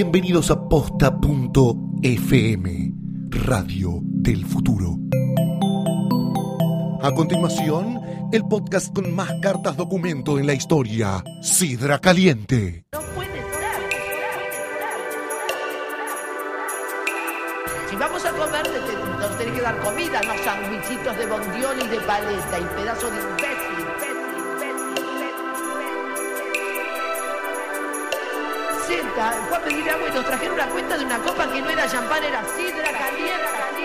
Bienvenidos a posta.fm, Radio del Futuro. A continuación, el podcast con más cartas documento en la historia, Sidra Caliente. No puede ser. Si vamos a comer, nos tenés que dar comida, no sandwichitos de bondiol y de paleta y pedazo de imbécil. Senta, fue a pedir agua y nos trajeron una cuenta de una copa que no era champán, era sidra caliente,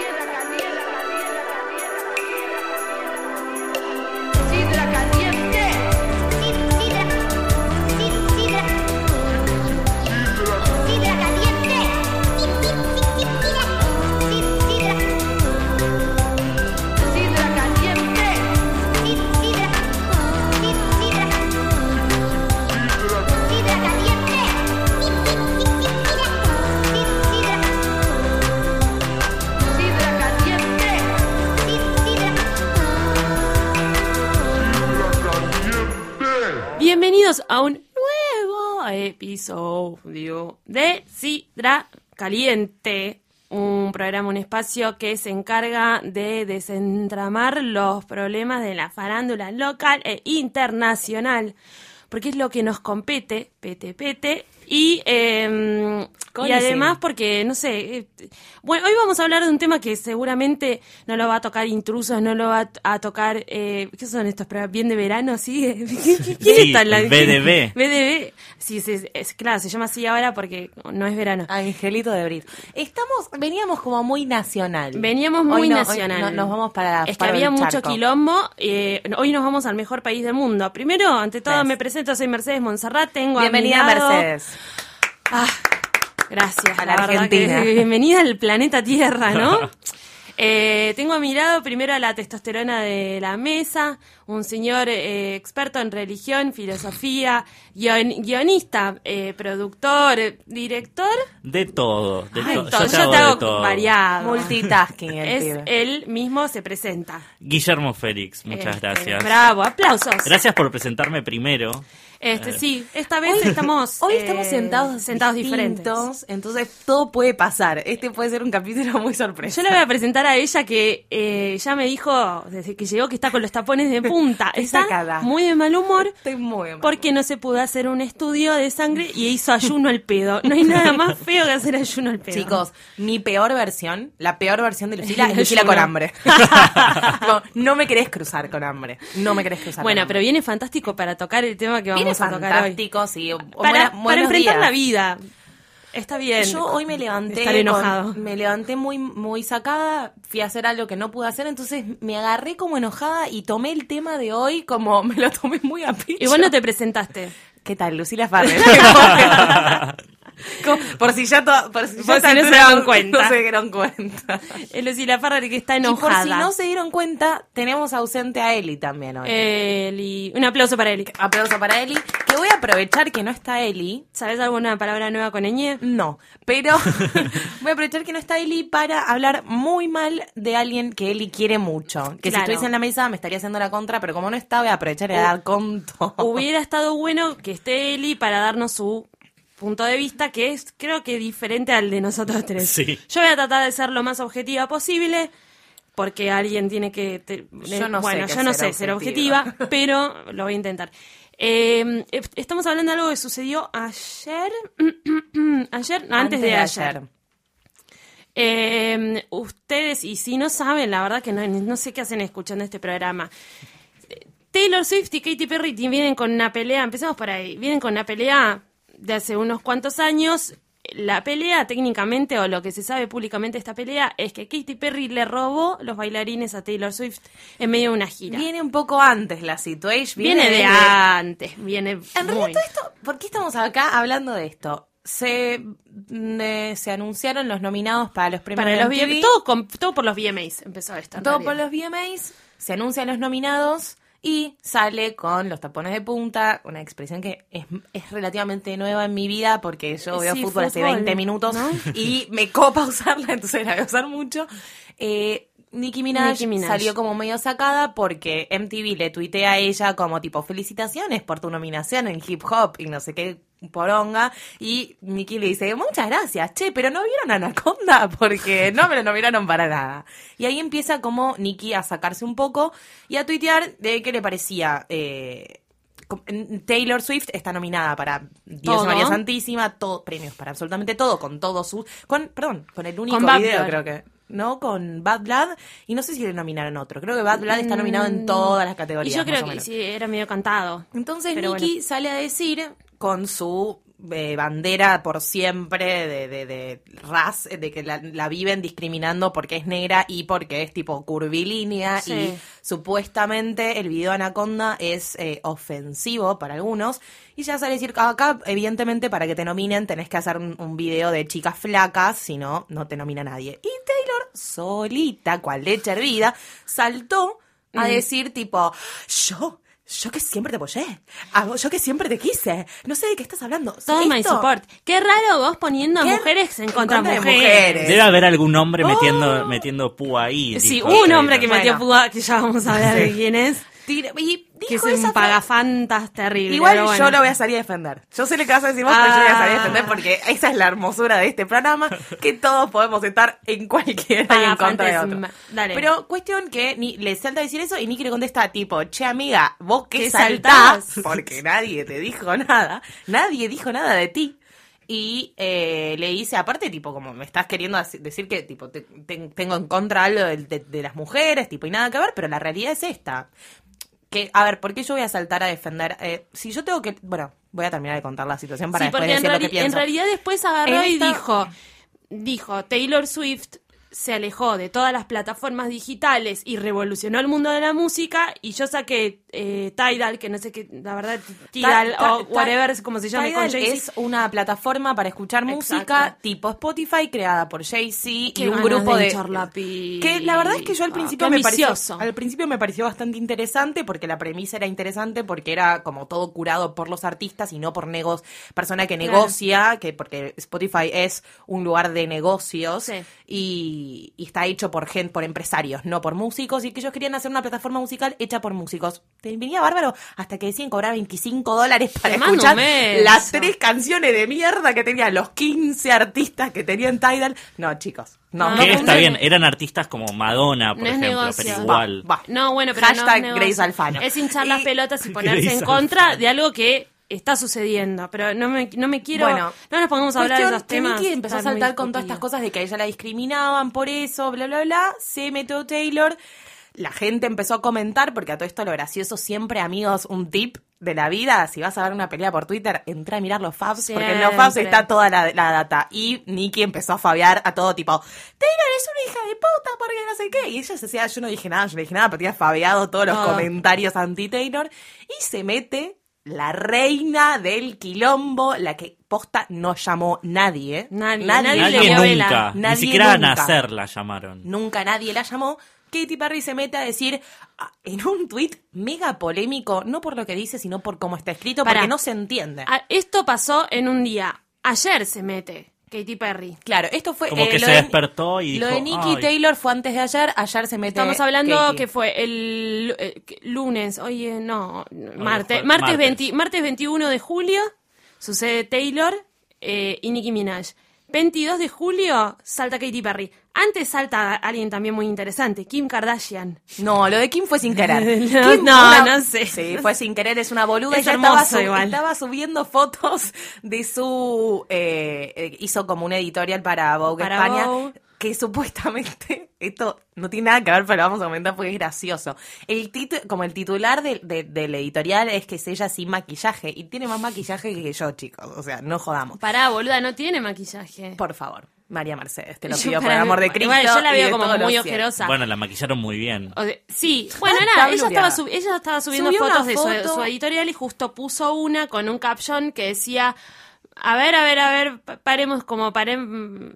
Bienvenidos a un nuevo episodio de Sidra Caliente, un programa, un espacio que se encarga de desentramar los problemas de la farándula local e internacional, porque es lo que nos compete, pete, pete, y, eh, y además porque, no sé, eh, bueno, hoy vamos a hablar de un tema que seguramente no lo va a tocar intrusos, no lo va a tocar, eh, ¿qué son estos programas? ¿Bien de verano? ¿Sí? ¿Quién Sí, está en la- BDB. BDB. Sí, sí, es, es- claro, se llama así ahora porque no es verano. Angelito de Brit. Estamos, veníamos como muy nacional. Veníamos muy Hoy no- hoy nacional. no- nos vamos para Es que había el mucho charco. quilombo. eh, hoy nos vamos al mejor país del mundo. Primero, ante todo, Gracias. me presento, soy Mercedes Monserrat. Tengo a mi Bienvenida lado- Mercedes. Ah, gracias. A la verdad Argentina. que- bienvenida al planeta Tierra, ¿no? Eh, tengo a mi lado primero a la testosterona de la mesa, un señor eh, experto en religión, filosofía, guion- guionista, eh, productor, director. De todo. De Ay, to- todo, yo te yo hago te de hago todo. variado. Multitasking el Es pibe. él mismo se presenta. Guillermo Félix, muchas gracias. Bravo, aplausos. Gracias por presentarme primero. Este, sí, esta vez estamos Hoy eh, estamos sentados sentados diferentes. entonces todo puede pasar. Este puede ser un capítulo muy sorpresa. Yo le voy a presentar a ella que eh, ya me dijo desde que llegó que está con los tapones de punta. Está sacada. muy de mal humor Estoy muy mal. porque no se pudo hacer un estudio de sangre y hizo ayuno al pedo. No hay nada más feo que hacer ayuno al pedo. Chicos, mi peor versión, la peor versión de Lucila es Lucila con hambre. no, no me querés cruzar con hambre. No me querés cruzar Bueno, con pero hambre. viene fantástico para tocar el tema que vamos Viene a tocar hoy. fantástico, sí. Para, enfrentar días. la vida. Está bien. Yo hoy me levanté Estar enojado. me levanté muy muy sacada, fui a hacer algo que no pude hacer, entonces me agarré como enojada y tomé el tema de hoy como me lo tomé muy a pecho. Igual no te presentaste. ¿Qué tal, Lucila Farrell? Como- por si ya to- por si, ya no se daban cuenta. No se dieron cuenta. Es Lucila Farrar que está Y por enojada. si no se dieron cuenta, tenemos ausente a Eli también hoy. Eli. Un aplauso para Eli. Aplauso para Eli, que voy a aprovechar que no está Eli. ¿Sabes alguna palabra nueva con ñ? No, pero voy a aprovechar que no está Eli para hablar muy mal de alguien que Eli quiere mucho. Que Claro. si estuviese en la mesa me estaría haciendo la contra, pero como no está, voy a aprovechar y a dar conto. Hubiera estado bueno que esté Eli para darnos su punto de vista, que es creo que diferente al de nosotros tres. Sí. Yo voy a tratar de ser lo más objetiva posible, porque alguien tiene que... te- Yo no sé bueno, yo no sé ser objetiva. pero lo voy a intentar. Eh, eh, estamos hablando de algo que sucedió ayer, ayer, no, antes, de, ayer. Eh, ustedes, y si no saben, la verdad que no, no sé qué hacen escuchando este programa. Taylor Swift y Katy Perry vienen con una pelea, empecemos por ahí, vienen con una pelea de hace unos cuantos años. La pelea técnicamente, o lo que se sabe públicamente de esta pelea, es que Katy Perry le robó los bailarines a Taylor Swift en medio de una gira. Viene un poco antes la situation. Viene, de desde- antes, viene En muy... realidad todo esto, ¿por qué estamos acá hablando de esto? Se, eh, se anunciaron los nominados para los premios Para los todo, con- todo por los VMAs empezó esto. Todo realidad. por los VMAs, se anuncian los nominados y sale con los tapones de punta, una expresión que es, es relativamente nueva en mi vida porque yo veo Sí, fútbol, hace fútbol, 20 minutos ¿no? y me copa usarla, entonces la voy a usar mucho. Eh, Nicki Minaj, Nicki Minaj. salió como medio sacada porque MTV le tuitea a ella como tipo felicitaciones por tu nominación en hip hop y no sé qué poronga y Nicki le dice muchas gracias, che, pero no vieron Anaconda porque no me lo nominaron para nada. Y ahí empieza como Nicki a sacarse un poco y a tuitear de qué le parecía eh, Taylor Swift está nominada para Dios Todo. María Santísima, todo, premios para absolutamente todo, con todos sus, con, perdón, con el único Con video creo que, no, con Bad Blood y no sé si le nominaron otro, creo que Bad Blood está nominado en todas las Mm, Y categorías. yo más creo que sí, era medio cantado. Entonces bueno. sale a decir con su eh, bandera por siempre de, de, de ras, de que la, la viven discriminando porque es negra y porque es tipo curvilínea. Sí. y supuestamente el video Anaconda es eh, ofensivo para algunos. Y ya sale a decir acá evidentemente para que te nominen tenés que hacer un, un video de chicas flacas si no no te nomina nadie. Y Taylor solita cual leche hervida saltó a decir tipo yo yo que siempre te apoyé, yo que siempre te quise, no sé de qué estás hablando. Todo my support. Qué raro vos poniendo a mujeres en contra de mujeres. mujeres. Debe haber algún hombre Oh. metiendo, metiendo púa ahí. Sí, un hombre que metió Bueno. púa, que ya vamos a de quién es, Tira- y que es dijo esa un pagafantas terrible. Igual bueno. yo lo voy a salir a defender. Yo sé lo que vas a decir vos, pero yo lo voy a salir a defender Ah. porque esa es la hermosura de este programa, que todos podemos estar en cualquiera y en contra de otro. Dale. Pero cuestión que ni, le salta a decir eso y Nicky le contesta tipo, che amiga, vos ¿Qué saltás, saltás? porque nadie te dijo nada, nadie dijo nada de ti. Y eh, le dice, aparte, tipo, como me estás queriendo dec- decir que, tipo, te- te- tengo en contra algo de, de- de las mujeres, tipo, y nada que ver, pero la realidad es esta. Que, a ver, ¿por qué yo voy a saltar a defender? Eh, si yo tengo que, bueno, voy a terminar de contar la situación para sí, después decir lo que pienso. en realidad después agarró En y esta- dijo, dijo, Taylor Swift se alejó de todas las plataformas digitales y revolucionó el mundo de la música y yo saqué eh, Tidal, que no sé qué, la verdad, Tidal o whatever, como se llame con Jay-Z. es una plataforma para escuchar música tipo Spotify creada por Jay-Z y un grupo de que la verdad es que yo al Ah, principio me pareció al principio me pareció bastante interesante porque la premisa era interesante porque era como todo curado por los artistas y no por negos persona que negocia que porque Spotify es un lugar de negocios Sí. Y, y está hecho por gente por empresarios no por músicos y que ellos querían hacer una plataforma musical hecha por músicos te venía bárbaro hasta que decían cobrar 25 dólares para escuchar mes. las tres canciones de mierda que tenían los 15 artistas que tenían Tidal no chicos no, está no. bien, eran artistas como Madonna, por ejemplo, negocio. pero igual. Va, va. No, bueno, pero Hashtag no es negocio. Grace Alfano. Es hinchar las Y- pelotas y ponerse Grace en contra Alfano. de algo que está sucediendo. Pero no me, no me quiero... Bueno, no nos pongamos a hablar de esos temas. Nicki empezó a saltar con todas estas cosas de que a ella la discriminaban por eso, bla, bla, bla. Se metió Taylor. La gente empezó a comentar, porque a todo esto lo gracioso siempre, amigos, un tip de la vida, si vas a ver una pelea por Twitter, entra a mirar los faps, porque en los Siempre. está toda la, la data. Y Nicki empezó a fabiar a todo tipo, Taylor es una hija de puta, porque no sé qué. Y ella se decía, yo no dije nada, yo no dije nada, pero tenía fabiado todos los comentarios anti-Taylor. Y se mete la reina del quilombo, la que posta no llamó nadie. ¿eh? Nadie, nadie Nadie, le dio nunca, vela. ni Nadie siquiera a nacer la llamaron. Nunca nadie la llamó. Katy Perry se mete a decir ah, en un tuit mega polémico, no por lo que dice, sino por cómo está escrito, Pará. porque no se entiende. Ah, Esto pasó en un día. Ayer se mete Katy Perry. Claro, esto fue. Como eh, que lo se de- despertó y Lo dijo, de Nicky "Ay". Taylor fue antes de ayer, ayer se mete. Estamos hablando que fue el eh, lunes, oye, no, martes, fue martes, martes. 20 martes 21 de julio sucede Taylor eh, y Nicki Minaj. 22 de julio salta Katy Perry. Antes salta alguien también muy interesante, Kim Kardashian. No, lo de Kim fue sin querer. No, Kim, no, no sé. Sí, fue sin querer, es una boluda. Es Ella estaba, hermoso sub- igual. estaba subiendo fotos de su. eh, eh, hizo como un editorial para Vogue Para España. Vogue. Que supuestamente, esto no tiene nada que ver, pero lo vamos a comentar porque es gracioso. El titu- como el titular de- de- del editorial es que es ella sin maquillaje. Y tiene más maquillaje que yo, chicos. O sea, no jodamos. Pará, boluda, no tiene maquillaje. Por favor, María Mercedes, te lo Yo pido por el amor de Cristo. Igual, yo la veo como muy ojerosa. Bueno, la maquillaron muy bien. O sí, bueno, nada, ella estaba, sub- ella estaba subiendo Subió fotos de su, su editorial y justo puso una con un caption que decía A ver, a ver, a ver, pa- paremos como paremos.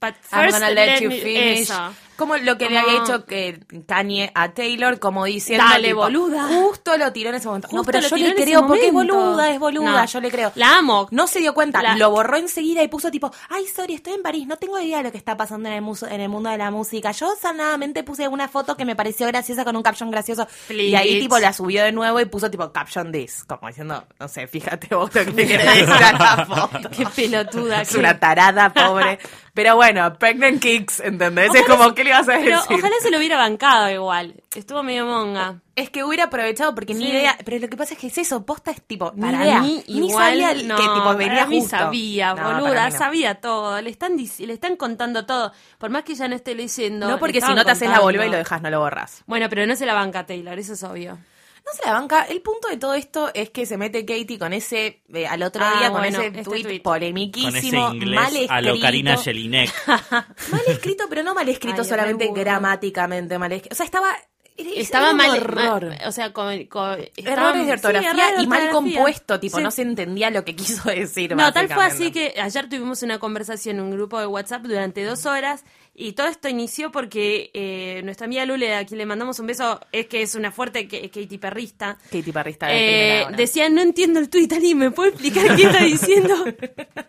But I'm first, gonna let you finish. eso. Como lo que le había hecho que Kanye a Taylor, como diciendo. Dale, tipo, boluda. Justo lo tiró en ese momento. no, pero yo le creo porque es boluda, es boluda, No. yo le creo. La amo. No se dio cuenta, La- lo borró enseguida y puso tipo, ay, sorry, estoy en París, no tengo idea de lo que está pasando en el, muso- en el mundo de la música. Yo sanadamente puse una foto que me pareció graciosa con un caption gracioso. Y ahí tipo la subió de nuevo y puso tipo caption this, como diciendo, no sé, fíjate vos lo que le querés decir a la. Qué pelotuda. Es una tarada, pobre. Pero bueno, pregnant kicks, ¿entendés? es como, ¿qué le vas a decir? Pero ojalá se lo hubiera bancado igual. Estuvo medio monga. Es que hubiera aprovechado porque ni idea. Pero lo que pasa es que es eso, posta es tipo, ni Para idea. mí ni igual sabía el- no, que tipo venía para mí justo. sabía, No, para boluda, mí no. sabía todo. Le están le están contando todo. Por más que ya no esté leyendo. No, porque si no te haces la boluda y lo dejas, no lo borras. Bueno, pero no se la banca Taylor, eso es obvio. No se la banca. El punto de todo esto es que se mete Katie con ese, eh, al otro Ah, día, con bueno, ese este tweet tuit. Con ese polemiquísimo, inglés mal escrito. a lo Karina Jelinek. Mal escrito, pero no mal escrito Ay, solamente gramáticamente mal escrito. O sea, estaba... Estaba un mal, mal- o sea, con, con- estaba- Errores de ortografía sí, errores de y mal ortografía. compuesto, tipo, Sí. no se entendía lo que quiso decir. No, tal fue así que ayer tuvimos una conversación en un grupo de WhatsApp durante dos horas y todo esto inició porque eh, nuestra amiga Lule, a quien le mandamos un beso, es que es una fuerte Katy perrista. Katy Perrista de Eh, decía, no entiendo el tuit, Ali, ¿me puede explicar qué está diciendo?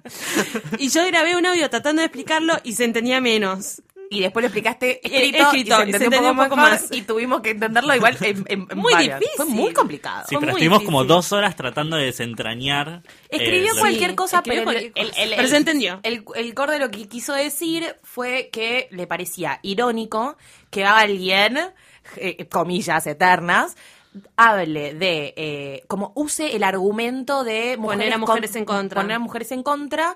y yo grabé un audio tratando de explicarlo y se entendía menos. Y después lo explicaste Eh, escrito, escrito, y se entendió un poco, más. más y tuvimos que entenderlo igual en, en- en Muy varias. difícil. Fue muy complicado. Sí, Fue pero estuvimos como dos horas tratando de desentrañar. eh, Escribió lo- cualquier Sí, cosa, escribió pero, el, cualquier el- cosa. el- Pero se entendió. El, el core de lo que quiso decir fue que le parecía irónico que alguien, eh, comillas eternas, hable de, eh, como use el argumento de Poner a mujeres en contra. Poner a mujeres en contra eh,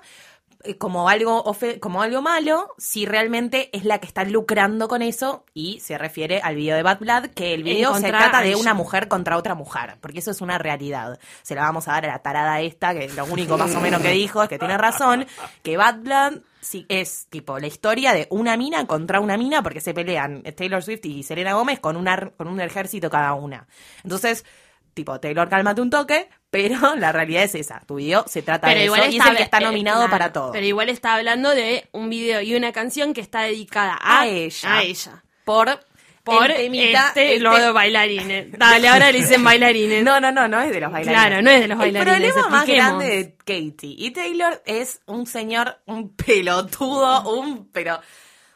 como algo como algo malo si realmente es la que está lucrando con eso y se refiere al video de Bad Blood que el video se trata de una mujer contra otra mujer porque eso es una realidad. Se la vamos a dar a la tarada esta que lo único más o menos que dijo es que tiene razón que Bad Blood sí, es tipo la historia de una mina contra una mina porque se pelean Taylor Swift y Selena Gómez con, una, con un ejército cada una. Entonces tipo Taylor cálmate un toque pero la realidad es esa tu video se trata de eso y es el que está eh, nominado claro, para todo Pero igual está hablando de un video y una canción que está dedicada a, a ella. A ella. Por, Por temita, este, este- lo bailarines. Dale, ahora le dicen bailarines. No, no, no, no es de los bailarines. Claro, no es de los bailarines, El problema más grande de Katie y Taylor es un señor, un pelotudo, un pero.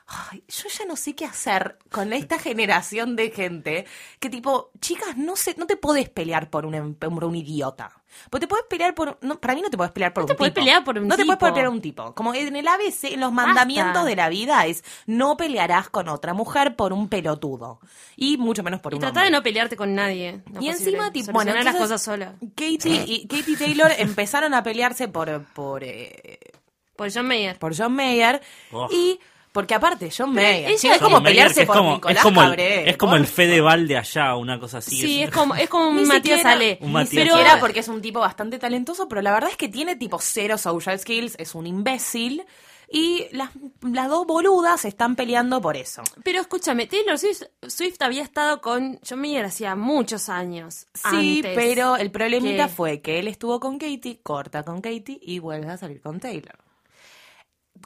Ay, yo ya no sé qué hacer con esta generación de gente que tipo, chicas, no sé, no te podés pelear por un, por un idiota. Porque te puedes pelear por, no, para mí no te puedes pelear por No te un podés tipo. pelear por un No te puedes pelear por un tipo. Como en el ABC, en los mandamientos de la vida es no pelearás con otra mujer por un pelotudo. Y mucho menos por Y un trata hombre. de no pelearte con nadie. No Y posible. encima, tipo, bueno, Solucionar las entonces, cosas sola. Katie y Katie Taylor empezaron a pelearse por por, eh, Por John Mayer. por John Mayer Oh. y porque aparte John Mayer, es John como Mayer, pelearse es por como, Nicolás es como el, Cabré. es como por el Fedeval de allá, una cosa así. Sí, es como, es como un Matías siquiera- Ale. Un Matías siquiera Ale. porque es un tipo bastante talentoso, pero la verdad es que tiene tipo cero social skills, es un imbécil y las, las dos boludas están peleando por eso. Pero escúchame, Taylor Swift, Swift había estado con John Mayer hacía muchos años. Sí, antes pero el problemita que- fue que él estuvo con Katie, corta con Katie y vuelve a salir con Taylor.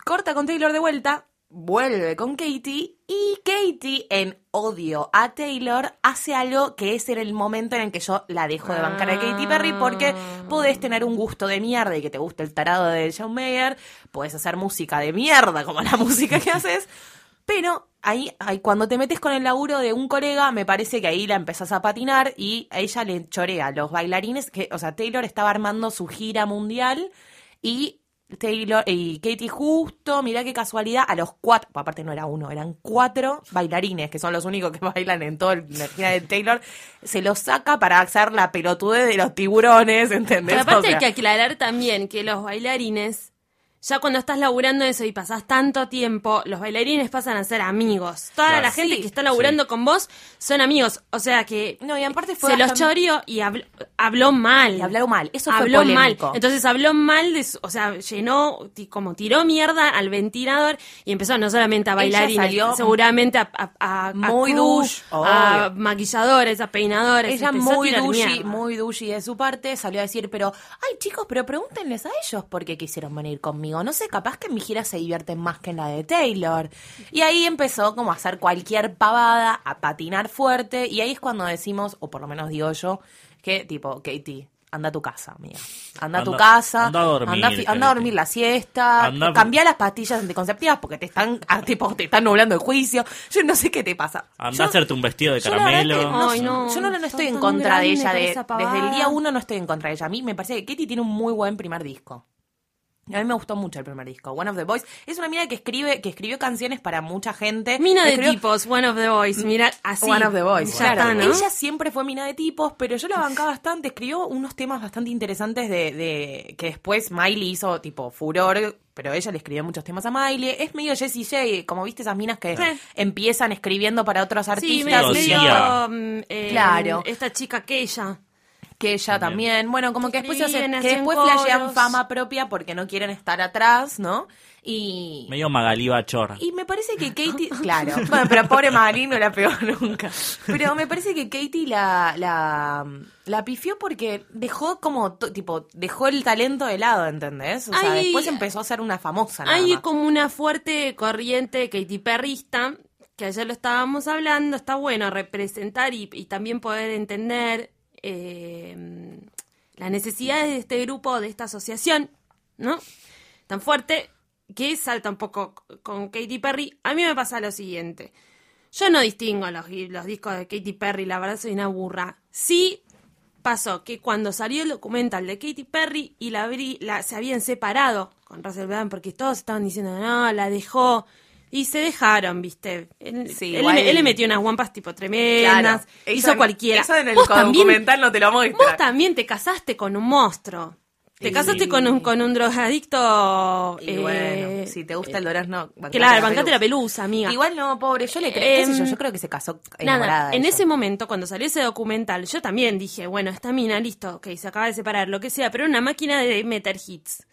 Corta con Taylor de vuelta, vuelve con Katie y Katie en odio a Taylor hace algo que es en el momento en el que yo la dejo de bancar a Katy Perry porque podés tener un gusto de mierda y que te guste el tarado de John Mayer, podés hacer música de mierda como la música que haces, pero ahí, ahí cuando te metes con el laburo de un colega, me parece que ahí la empezás a patinar y a ella le chorea a los bailarines, que, o sea, Taylor estaba armando su gira mundial y Taylor y Katie justo, mirá qué casualidad, a los cuatro, aparte no era uno, eran cuatro bailarines, que son los únicos que bailan en toda la gira de Taylor, se los saca para hacer la pelotudez de los tiburones, ¿entendés? Pero aparte O sea, hay que aclarar también que los bailarines ya cuando estás laburando eso y pasás tanto tiempo, los bailarines pasan a ser amigos. Toda Claro. la gente Sí. que está laburando con vos son amigos. O sea que No, y aparte fue se los choreó y habló, habló mal. Y hablaron mal. Eso fue habló mal. polémico. Entonces habló mal de su- o sea, llenó, como tiró mierda al ventilador y empezó no solamente a bailarines, salió seguramente a, a, a- a muy douche, a maquilladores, a peinadores. Ella muy mierda. muy douchey de su parte, salió a decir, pero, ay chicos, pero pregúntenles a ellos por qué quisieron venir conmigo. No sé, capaz que en mi gira se divierten más que en la de Taylor. Y ahí empezó como a hacer cualquier pavada, a patinar fuerte, y ahí es cuando decimos, o por lo menos digo yo, que tipo, Katie, anda a tu casa, amiga. Anda a tu casa, anda a dormir, anda, a dormir Katie. la siesta, Anda- cambia las pastillas anticonceptivas porque te están, ah, tipo, te están nublando el juicio. Yo no sé qué te pasa. Anda Yo- a hacerte un vestido de caramelo. que no, Ay, no, yo no, estoy en contra de ella. De, desde el día uno no estoy en contra de ella. A mí me parece que Katy tiene un muy buen primer disco. A mí me gustó mucho el primer disco. One of the Boys. Es una mina que escribe, que escribió canciones para mucha gente. Mina de Escribió- tipos, one of the boys. Mira, así. One of the Boys, Ya claro. está, ¿no? Ella siempre fue mina de tipos, pero yo la bancaba bastante. Escribió unos temas bastante interesantes de, de que después Miley hizo tipo furor, pero ella le escribió muchos temas a Miley. Es medio Jessie J, como viste esas minas que Sí. empiezan escribiendo para otros Sí, artistas. medio, y- medio, mm, eh, Claro. Esta chica que ella. Que ella también, bueno, como que después se Escriben, hacen- que después flashean coros. fama propia porque no quieren estar atrás, ¿no? Y Medio Magalí Bachor. y me parece que Katie, claro, bueno, pero pobre Magalí no la pegó nunca. Pero me parece que Katie la, la, la pifió porque dejó como, tipo, dejó el talento de lado, ¿entendés? O sea, Hay- después empezó a ser una famosa. nada Hay más. como una fuerte corriente Katy Perrista, que ayer lo estábamos hablando, está bueno representar y, y también poder entender eh, las necesidades de este grupo, de esta asociación, ¿no? Tan fuerte que salta un poco con Katy Perry. A mí me pasa lo siguiente. Yo no distingo los, los discos de Katy Perry, la verdad soy una burra. Sí pasó que cuando salió el documental de Katy Perry y la, la se habían separado con Russell Brand porque todos estaban diciendo no, la dejó y se dejaron, ¿viste? Él, Sí, él, igual- le- él le metió unas guampas tipo tremendas, Claro. hizo Eso- cualquiera. Eso en el Vos también- documental no te lo. Vos también te casaste con un monstruo. Te casaste con un, con un drogadicto. Y eh, bueno, si te gusta el durazno, bancate Claro, la bancate la pelusa. amiga. Igual no, pobre, yo le creo, qué sé yo, Em, yo creo que se casó enamorada Nada, en ese momento, cuando salió ese documental, yo también dije, bueno, esta mina, listo, ok, se acaba de separar, lo que sea, pero era una máquina de meter hits.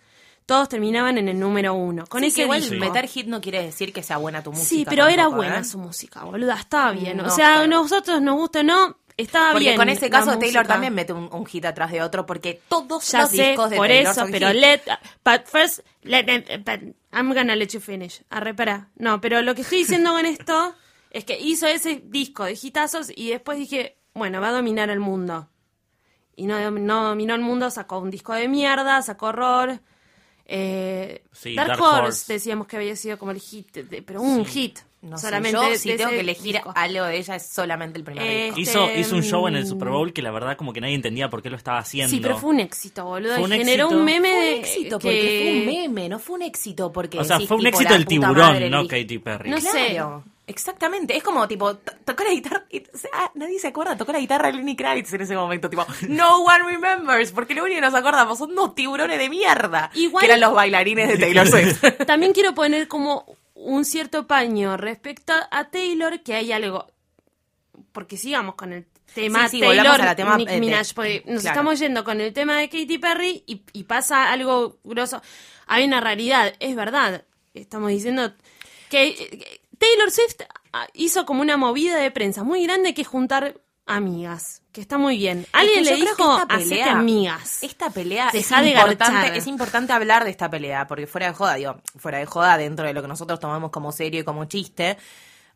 Todos terminaban en el número uno. Con Sí, ese que igual disco. meter hit no quiere decir que sea buena tu música. Sí, pero era buena ¿eh? su música, boluda, estaba bien. No o sea, a nosotros nos gusta o no, estaba Porque bien. con ese caso Taylor también mete un, un hit atrás de otro porque todos Ya los sé, discos de por Taylor eso, son pero let, but first, let, but I'm gonna let you finish. Arre, pará. No, pero lo que estoy diciendo con esto es que hizo ese disco de hitazos y después dije, bueno, va a dominar el mundo. Y no, no dominó el mundo, sacó un disco de mierda, sacó horror. Eh, Sí, Dark, Dark Horse, Horse. decíamos que había sido como el hit, de- pero un hit. No sé, solamente yo de si tengo que elegir disco. algo de ella es solamente el primer disco. Hizo, Este, hizo un show en el mm, Super Bowl que la verdad como que nadie entendía por qué lo estaba haciendo. Sí, pero fue un éxito, boludo. Fue un generó éxito. un meme Fue de un éxito que- porque fue un meme, no fue un éxito porque o sea, decís, fue un tipo, éxito el tiburón, madre, no el- Katy Perry. No sé. Exactamente. Es como, tipo, to- tocó la guitarra. y- o sea, nadie se acuerda, tocó la guitarra de Lenny Kravitz en ese momento. Tipo, no one remembers. Porque lo único que nos acordamos son dos tiburones de mierda. Igual- Que eran los bailarines de Taylor Swift. También quiero poner como un cierto paño respecto a Taylor, que hay algo. Porque sigamos con el tema Sí, sí, Taylor, a la tema, Nick eh, Minaj, porque nos claro. estamos yendo con el tema de Katy Perry y, y pasa algo grosso. Hay una realidad, es verdad. Estamos diciendo que Taylor Swift ah, hizo como una movida de prensa muy grande que es juntar amigas, que está muy bien. Alguien Es que le dijo, hacete amigas. Esta pelea es importante, es importante hablar de esta pelea, porque fuera de joda, digo, fuera de joda, dentro de lo que nosotros tomamos como serio y como chiste,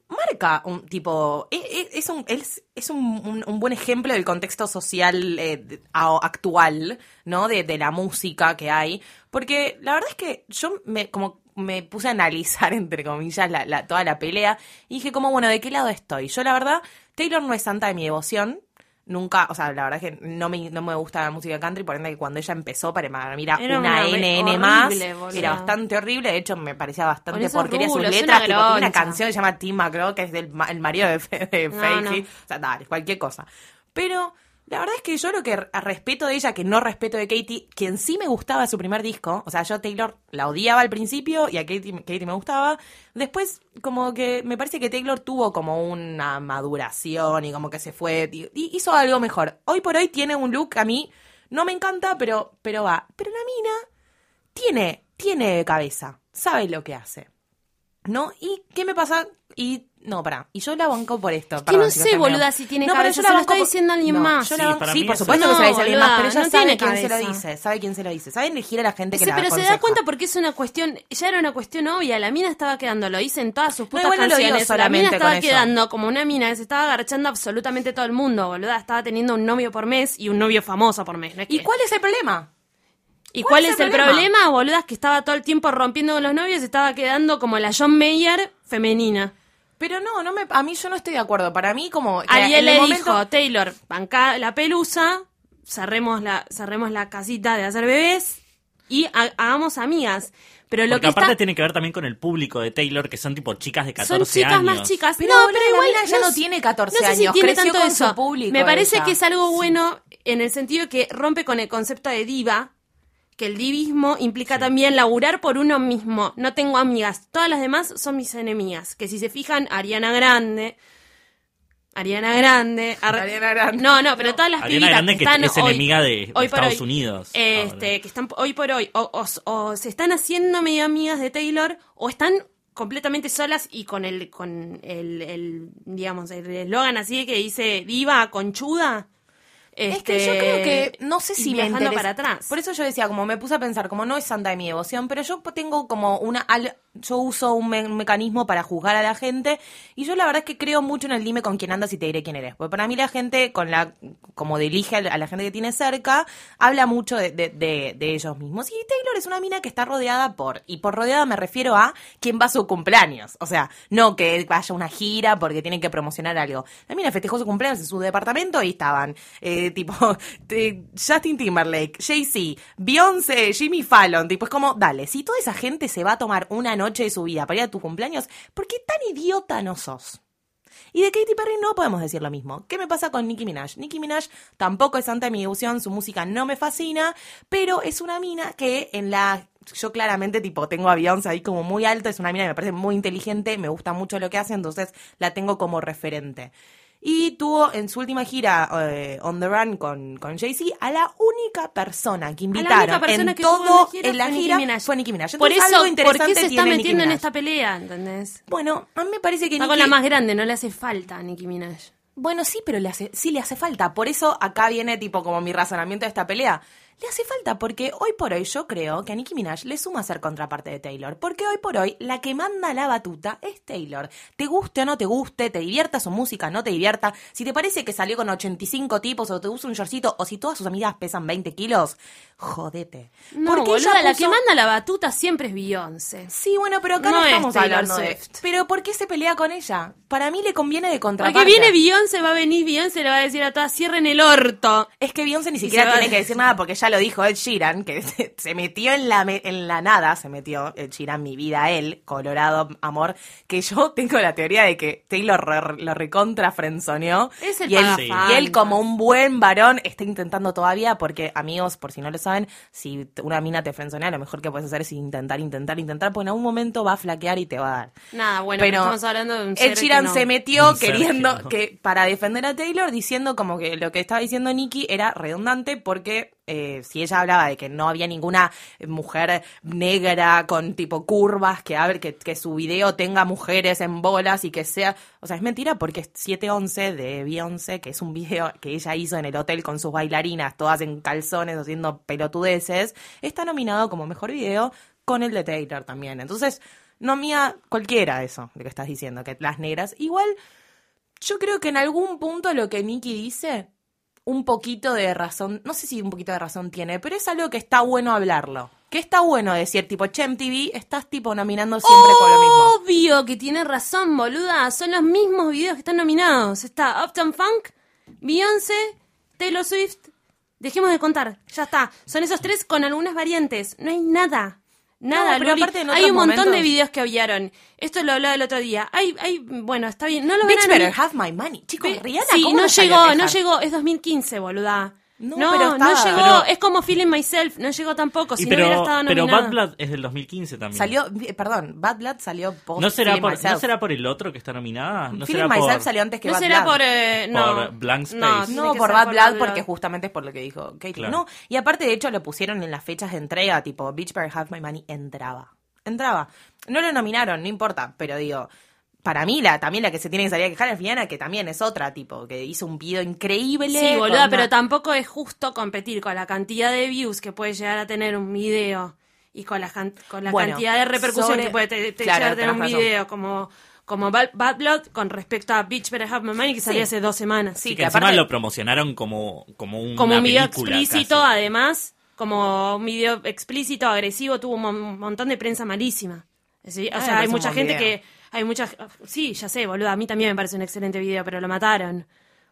marca un tipo, es, es- es un, es, es un, un- un buen ejemplo del contexto social eh, actual, ¿no? De, de la música que hay, porque la verdad es que yo me, como me puse a analizar, entre comillas, la, la- toda la pelea y dije como, bueno, ¿de qué lado estoy? Yo la verdad, Taylor no es santa de mi devoción, Nunca, o sea, la verdad es que no me, no me gusta la música country, por ende que cuando ella empezó para mí era, Era una NN más, era bastante horrible, de hecho me parecía bastante porquería sus letras, una tipo, tiene una canción que se llama Tim McGraw, que es del el marido de, Fe- de no. o sea, dale, cualquier cosa. Pero La verdad es que yo lo que respeto de ella, que no respeto de Katie, quien sí me gustaba su primer disco, o sea, yo Taylor la odiaba al principio y a Katie, Katie me gustaba. Después, como que me parece que Taylor tuvo como una maduración y como que se fue y, y hizo algo mejor. Hoy por hoy tiene un look a mí, no me encanta, pero, pero va. Pero la mina tiene, tiene cabeza, sabe lo que hace. ¿No? ¿Y qué me pasa? Y no, pará. Y yo la banco por esto. que perdón, no chicos, sé, boluda, si tiene No, pero cabeza, yo la se lo está por- diciendo alguien No, más. yo la Sí, banco- sí, por eso supuesto sí. que se lo dice No, alguien más, pero ella no sabe tiene quién se lo cabeza. dice, sabe quién se lo dice, sabe elegir a la gente que Ese, la pero se da aconseja. cuenta porque es una cuestión, ya era una cuestión obvia, la mina estaba quedando, lo dice en todas sus putas igual no lo digo canciones, la solamente mina con estaba eso. quedando como una mina que se estaba agarchando absolutamente todo el mundo, boluda, estaba teniendo un novio por mes y un novio famoso por mes. ¿no es ¿Y que- cuál es el problema? ¿Y cuál cuál es es el problema? problema, boluda? Es que estaba todo el tiempo rompiendo con los novios, estaba quedando como la John Mayer femenina. Pero no, no me, a mí yo no estoy de acuerdo. Para mí como... en le dijo, momento- Taylor, banca la pelusa, cerremos la, cerremos la casita de hacer bebés y ha- hagamos amigas. Pero lo Porque que aparte está... tiene que ver también con el público de Taylor, que son tipo chicas de 14 Son chicas años. más chicas. Pero, no, pero igual ya no s- tiene 14 no sé si años, tiene creció tanto con eso. su público Me parece ella. que es algo bueno en el sentido que rompe con el concepto de diva, que el divismo implica también laburar por uno mismo. No tengo amigas, todas las demás son mis enemigas. Que si se fijan, Ariana Grande, Ariana Grande, Ar- Ariana Grande. No, no, pero todas las Ariana pibitas Grande que es hoy- enemiga de hoy Estados hoy, Unidos. Este, ahora. que están hoy por hoy o, o- o se están haciendo medio amigas de Taylor o están completamente solas y con el con el, el, digamos el eslogan así que dice diva conchuda. Es que Este, yo creo que, no sé si me interesa. para atrás. Por eso yo decía, como me puse a pensar, como no es santa de mi devoción, pero yo tengo como una... al- yo uso un, me- un mecanismo para juzgar a la gente y yo la verdad es que creo mucho en el dime con quién andas y te diré quién eres. Porque para mí la gente, con la como de elige a la gente que tiene cerca, habla mucho de, de- de- de ellos mismos. Y Taylor es una mina que está rodeada por... Y por rodeada me refiero a quién va a su cumpleaños. O sea, no que vaya a una gira porque tienen que promocionar algo. La mina festejó su cumpleaños en su departamento y estaban, eh, tipo, Justin Timberlake, Jay-Z, Beyoncé, Jimmy Fallon. Tipo, es como, dale, si toda esa gente se va a tomar una noche de su vida para ir a tu cumpleaños, ¿por qué tan idiota no sos? Y de Katy Perry no podemos decir lo mismo. ¿Qué me pasa con Nicki Minaj? Nicki Minaj tampoco es santa de mi devoción, su música no me fascina, pero es una mina que en la... Yo claramente, tipo, tengo a Beyoncé ahí como muy alto, es una mina que me parece muy inteligente, me gusta mucho lo que hace, entonces la tengo como referente. Y tuvo en su última gira eh, On the Run con, con Jay-Z a la única persona que A la invitaron única persona en que todo en en la la gira gira fue Nicki Minaj. fue Nicki Minaj. Por eso, algo ¿por qué se está metiendo en esta pelea? ¿Entendés? Bueno, a mí me parece que Está Nicki... con la más grande, no le hace falta a Nicki Minaj. Bueno, sí, pero le hace, sí le hace falta. Por eso acá viene tipo como mi razonamiento de esta pelea. Le hace falta porque hoy por hoy yo creo que a Nicki Minaj le suma ser contraparte de Taylor. Porque hoy por hoy la que manda la batuta es Taylor. Te guste o no te guste, te divierta su música, no te divierta. Si te parece que salió con 85 tipos o te usa un shortcito o si todas sus amigas pesan 20 kilos, jodete. No, Porque boluda, la puso- que manda la batuta siempre es Beyoncé. Sí, bueno, pero acá no, No es estamos Taylor hablando de... Pero ¿por qué se pelea con ella? Para mí le conviene de contraparte. Porque viene Beyoncé, va a venir Beyoncé, le va a decir a todas, cierren el orto. Es que Beyoncé ni siquiera tiene que decir nada porque ya lo dijo Ed Sheeran, que se, se metió en la, en la nada, se metió Ed Sheeran, mi vida, él, Colorado, amor, que yo tengo la teoría de que Taylor re- lo recontra frenzoneó. Es el y él, y él como un buen varón está intentando todavía porque, amigos, por si no lo saben, si una mina te frenzonea, lo mejor que puedes hacer es intentar, intentar, intentar, porque en algún momento va a flaquear y te va a dar. Nada, bueno, Pero estamos hablando de un ser Ed Sheeran que no. se metió Un queriendo que para defender a Taylor diciendo como que lo que estaba diciendo Nicki era redundante porque eh, si ella hablaba de que no había ninguna mujer negra con tipo curvas que hable que, su video tenga mujeres en bolas y que sea, o sea, es mentira porque es 711 de Beyoncé, que es un video que ella hizo en el hotel con sus bailarinas todas en calzones haciendo pelotudeces, está nominado como mejor video con el de Taylor también. Entonces, no mía cualquiera eso, lo que estás diciendo, que las negras. Igual, yo creo que en algún punto lo que Nicky dice, un poquito de razón, no sé si un poquito de razón tiene, pero es algo que está bueno hablarlo. Que está bueno decir, tipo, che, MTV, estás tipo nominando siempre con lo mismo. Obvio que tiene razón, boluda. Son los mismos videos que están nominados. Está Uptown Funk, Beyoncé, Taylor Swift. Dejemos de contar, ya está. Son esos tres con algunas variantes. No hay nada. Nada, No, pero aparte hay un montón de videos que obviaron. Esto lo hablaba el otro día. Hay, hay, bueno, está bien. No lo Bitch verán. better have my money. Chicos, Ve- Rihanna, sí, ¿cómo no llegó, no llegó. Es 2015, boluda. No, No, pero no, llegó. Pero- es como Feeling Myself. No llegó tampoco. Si Y no hubiera pero, estado pero nominada. Bad Blood es del 2015 también. Salió, eh, perdón, Bad Blood salió post ¿No será, por, Myself. ¿No será por el otro que está nominada? ¿No Feeling será por, Myself salió antes que No Bad será Blood. por. eh, no. por Blank Space? No, por Bad por Blood, Bad porque justamente es por lo que dijo Katie. Claro. No, y aparte, de hecho, lo pusieron en las fechas de entrega, tipo, Bitch Better Have My Money, entraba. Entraba. No lo nominaron, no importa, pero digo, para mí, la, también la que se tiene que salir a quejar es Fiana, que también es otra, tipo, que hizo un video increíble. Sí, boluda, una- pero tampoco es justo competir con la cantidad de views que puede llegar a tener un video y con la, can- con la Bueno, cantidad de repercusión sobre- que puede te- te Claro, llegar a tener un razón. video como, como Bad, Bad Blood con respecto a Bitch Better Have My Money que salió Sí. hace dos semanas. Sí, Sí, que que encima aparte- lo promocionaron como, como una como un video película explícito, casi. además, como un video explícito, agresivo, tuvo un mon- montón de prensa malísima. Sí, O Ah, me sea, hay un mucha gente video. que... Hay mucha... Sí, ya sé, boludo, a mí también me parece un excelente video, pero lo mataron.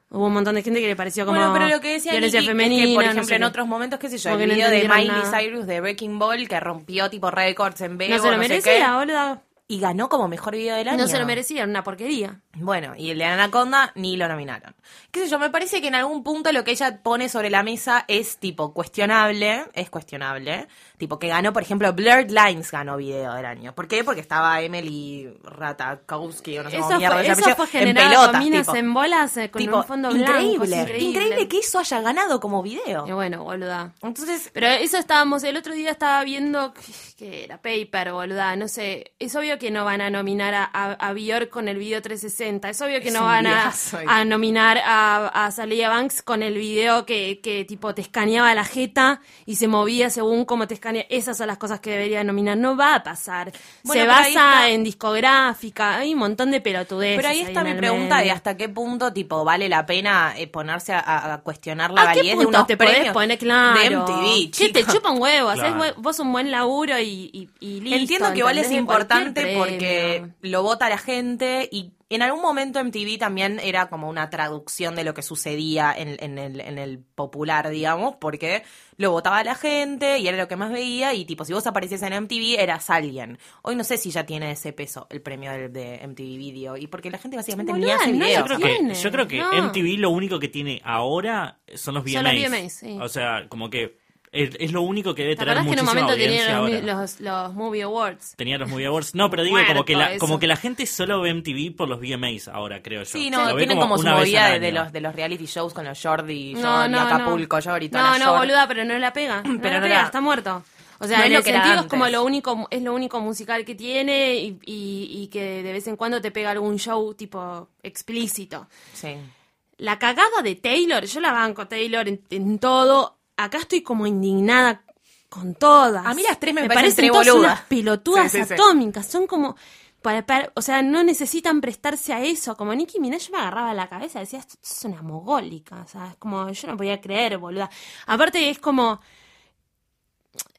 Hubo un montón de gente que le pareció como Bueno, pero lo que decía violencia Nikki femenina, es que, por no ejemplo, sé en otros momentos, qué sé yo, el no video de Miley nada. Cyrus de Breaking Ball, que rompió tipo récords en Bebo, No se lo sé merecía, boludo. y ganó como mejor video del año. No se lo merecía, era una porquería. Bueno, y el de Anaconda ni lo nominaron. Qué sé yo, me parece que en algún punto lo que ella pone sobre la mesa es tipo cuestionable, es cuestionable. Tipo que ganó, por ejemplo, Blurred Lines ganó video del año. ¿Por qué? Porque estaba Emily Ratakowski o no sé cómo Eso mierda fue, eso fue en generado pelotas, con minas tipo. en bolas eh, con Tipo, un fondo blanco. increíble, increíble que eso haya ganado como video. Y bueno, boluda. Entonces, Pero eso estábamos, el otro día estaba viendo que era Paper, boluda, no sé. Es obvio que no van a nominar a, a, a con el video 360. Es obvio que Es no van a, nominar a, a Saleha Banks con el video que, que tipo te escaneaba la jeta y se movía según cómo te escanea. Esas son las cosas que deberían nominar. No va a pasar. Bueno, se basa está- en discográfica. Hay un montón de pelotudeces. pero ahí está mi pregunta de hasta qué punto tipo vale la pena eh, ponerse a- cuestionar la ¿A qué validez de punto unos te podés premios poner claro? de MTV, ¿Qué te chupa un huevo? Claro. hue- vos un buen laburo y, y, y listo. Entiendo que igual es importante porque lo vota la gente y en algún momento MTV también era como una traducción de lo que sucedía en, en el, en el popular, digamos, porque lo votaba la gente y era lo que más veía y tipo, si vos aparecías en MTV eras alguien. Hoy no sé si ya tiene ese peso el premio de, de MTV Video y porque la gente básicamente ni Boluda, hace no, videos. Yo creo, que, yo creo que no. MTV lo único que tiene ahora son los Son VMAs. los VMAs, sí. O sea, como que es, es lo único que debe ¿Te tener acordás que en un muchísima momento tenían los, ahora. los, los Movie Awards? Tenía los Movie Awards. No, pero digo, como que, la, eso. como que la gente solo ve MTV por los VMAs ahora, creo yo. Sí, no, tienen como, su movida de, los, de los reality shows con los Jordi, No, Jordi, no, Acapulco, no. Jordi, toda No, la no, Jordi. boluda, pero no la pega. No Pero la no pega, la- está muerto. O sea, No es en lo el sentido es como lo único, es lo único musical que tiene y, y, y que de vez en cuando te pega algún show tipo explícito. Sí. La cagada de Taylor, yo la banco Taylor en, en todo. Acá estoy como indignada con todas. A mí las tres me me parecen parecen todas unas pelotudas Sí, sí, sí. atómicas. Son como. para- para- o sea, no necesitan prestarse a eso. Como Nicki Minaj me agarraba la cabeza decía, esto es una mogólica. O sea, es como, yo no podía creer, boluda. Aparte es como.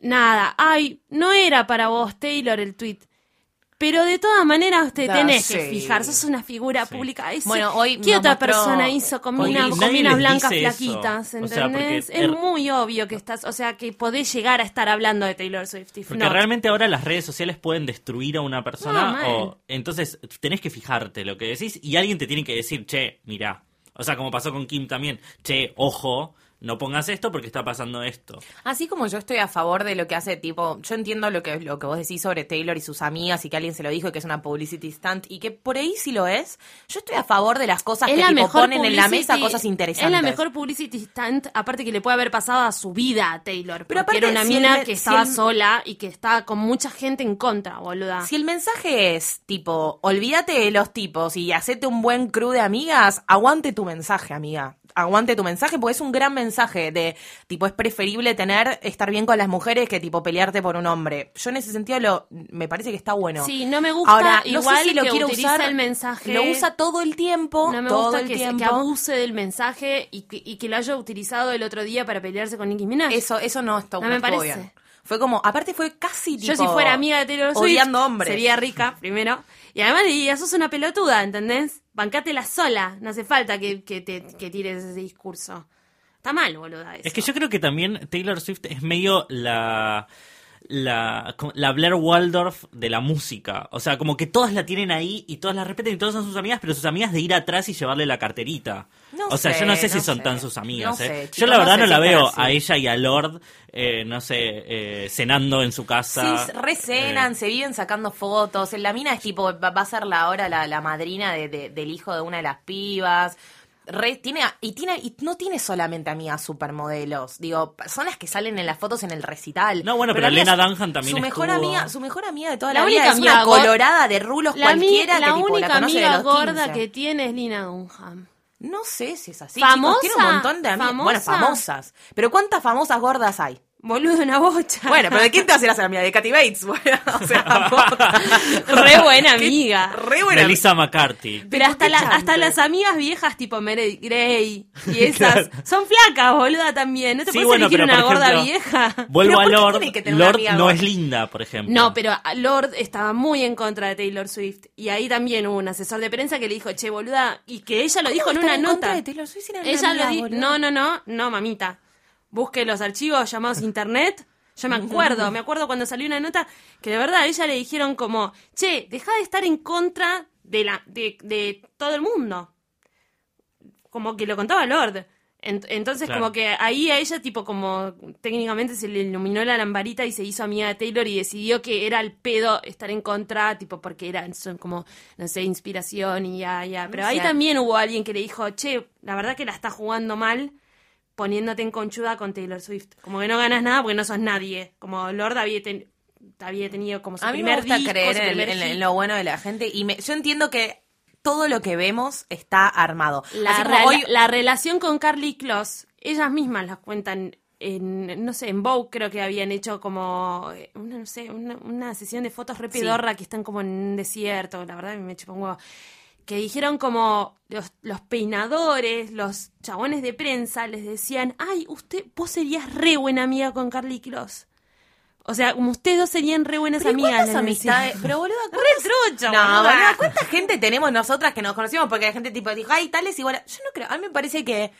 Nada, ay, no era para vos, Taylor, el tweet. Pero de todas maneras te Da, tenés que fijar, sos una figura pública. Ese- Bueno, hoy ¿Qué otra mostró- persona hizo con, minas blancas eso. flaquitas? O sea, porque ¿Entendés? es er- muy obvio que estás, o sea, que podés llegar a estar hablando de Taylor Swift. if Porque not. realmente ahora las redes sociales pueden destruir a una persona o entonces tenés que fijarte lo que decís y alguien te tiene que decir, che, mirá. O sea, como pasó con Kim también, che, ojo, no pongas esto porque está pasando esto. Así como yo estoy a favor de lo que hace, tipo, yo entiendo lo que, lo que vos decís sobre Taylor y sus amigas y que alguien se lo dijo y que es una publicity stunt y que por ahí sí lo es. Yo estoy a favor de las cosas es que la tipo, mejor ponen en la mesa cosas interesantes. Es la mejor publicity stunt, aparte que le puede haber pasado a su vida a Taylor. Pero aparte, era una si el mina que si estaba el- sola y que estaba con mucha gente en contra, boluda. Si el mensaje es, tipo, olvídate de los tipos y hacete un buen crew de amigas, aguante tu mensaje, amiga. Aguante tu mensaje, porque es un gran mensaje de, tipo, es preferible tener, estar bien con las mujeres que, tipo, pelearte por un hombre. Yo en ese sentido lo, me parece que está bueno. Sí, no me gusta Ahora, no igual sé si lo que quiere utiliza usar, el mensaje. Lo usa todo el tiempo, No me todo gusta el que, tiempo. que abuse del mensaje y que, y que lo haya utilizado el otro día para pelearse con Nicki Minaj. Eso, eso no, está, No me parece. bien. Fue como, aparte fue casi tipo, Yo si fuera amiga de Taylor Swift, odiando hombres. sería rica, primero. Y además le diría, sos una pelotuda, ¿entendés? Bancátela sola, no hace falta que, que te que tires ese discurso. Está mal, boluda, eso. Es que yo creo que también Taylor Swift es medio la la, la Blair Waldorf de la música. O sea, como que todas la tienen ahí y todas la respetan y todas son sus amigas, pero sus amigas de ir atrás y llevarle la carterita. No o sea, sé, yo no sé si son sé. tan sus amigas. No ¿eh? sé, yo la verdad no la veo a ella y a Lord, eh, no sé, eh, cenando en su casa. Sí, recenan, Eh, se viven sacando fotos. La mina es tipo, va a ser la ahora la, la madrina de- de- del hijo de una de las pibas. Re- tiene, y tiene y no tiene solamente amigas supermodelos. Digo, son las que salen en las fotos en el recital. No, bueno, pero es- Dunham también Su mejor estuvo. amiga, su mejor amiga de toda La la, vida es una colorada de rulos La, mi- cualquiera la que tipo, única la conoce de amiga los gorda 15. que tiene es Lina Dunham. No sé si es así. ¿Famosa? chicos, tiene un montón de amigas. Bueno, ¿Famosa? famosas. Pero ¿cuántas famosas gordas hay? Boludo, una bocha. Bueno, pero ¿de quién te vas a ir a ser amiga? De Katy Bates. Bueno, o sea, tampoco. Re buena amiga. Re buena Melissa McCarthy. Pero hasta, la- hasta las amigas viejas tipo Meredith Grey y esas son flacas, boluda, también. No te Sí, puedes bueno, elegir pero una gorda ejemplo, vieja. Vuelvo ¿Pero a Lord. tiene que tener una Lord amiga no gorda? es linda, por ejemplo. No, pero Lord estaba muy en contra de Taylor Swift. Y ahí también hubo un asesor de prensa que le dijo, che, boluda, y que ella lo dijo en ¿Cómo una contra nota. de Taylor Swift era una Ella lo amiga, dijo, boludo? no, no, no, no, mamita. Busque los archivos llamados internet. Yo me acuerdo, me acuerdo cuando salió una nota que de verdad a ella le dijeron como, che, deja de estar en contra de, la, de, de todo el mundo. Como que lo contaba Lord. Ent- Entonces, Claro. como que ahí a ella, tipo, como técnicamente se le iluminó la lamparita y se hizo amiga de Taylor y decidió que era el pedo estar en contra, tipo, porque eran, son como, no sé, inspiración y ya, ya. Pero O ahí también hubo alguien que le dijo, che, la verdad que la está jugando mal poniéndote en conchuda con Taylor Swift. Como que no ganas nada porque no sos nadie. Como Lord había, ten- había tenido como su A mí me primer gusta disco, creer en, lo bueno de la gente y me- yo entiendo que todo lo que vemos está armado. La, Así como re- hoy- la relación con Carly Kloss, ellas mismas las cuentan en, no sé, en Vogue creo que habían hecho como, eh, una, no sé, una, una sesión de fotos re Sí. pedorra que están como en un desierto, la verdad me chupa un huevo. Que dijeron como los, los peinadores, los chabones de prensa les decían, ay, usted, vos serías re buena amiga con Carly Kloss. O sea, como ustedes dos serían re buenas Pero ¿y amigas. ¿Cuántas amistades? Pero boludo, Re trucho, No, boluda, ¿cuánta gente tenemos nosotras que nos conocimos? Porque la gente tipo dijo, ay, tales igual. Yo no creo, a mí me parece que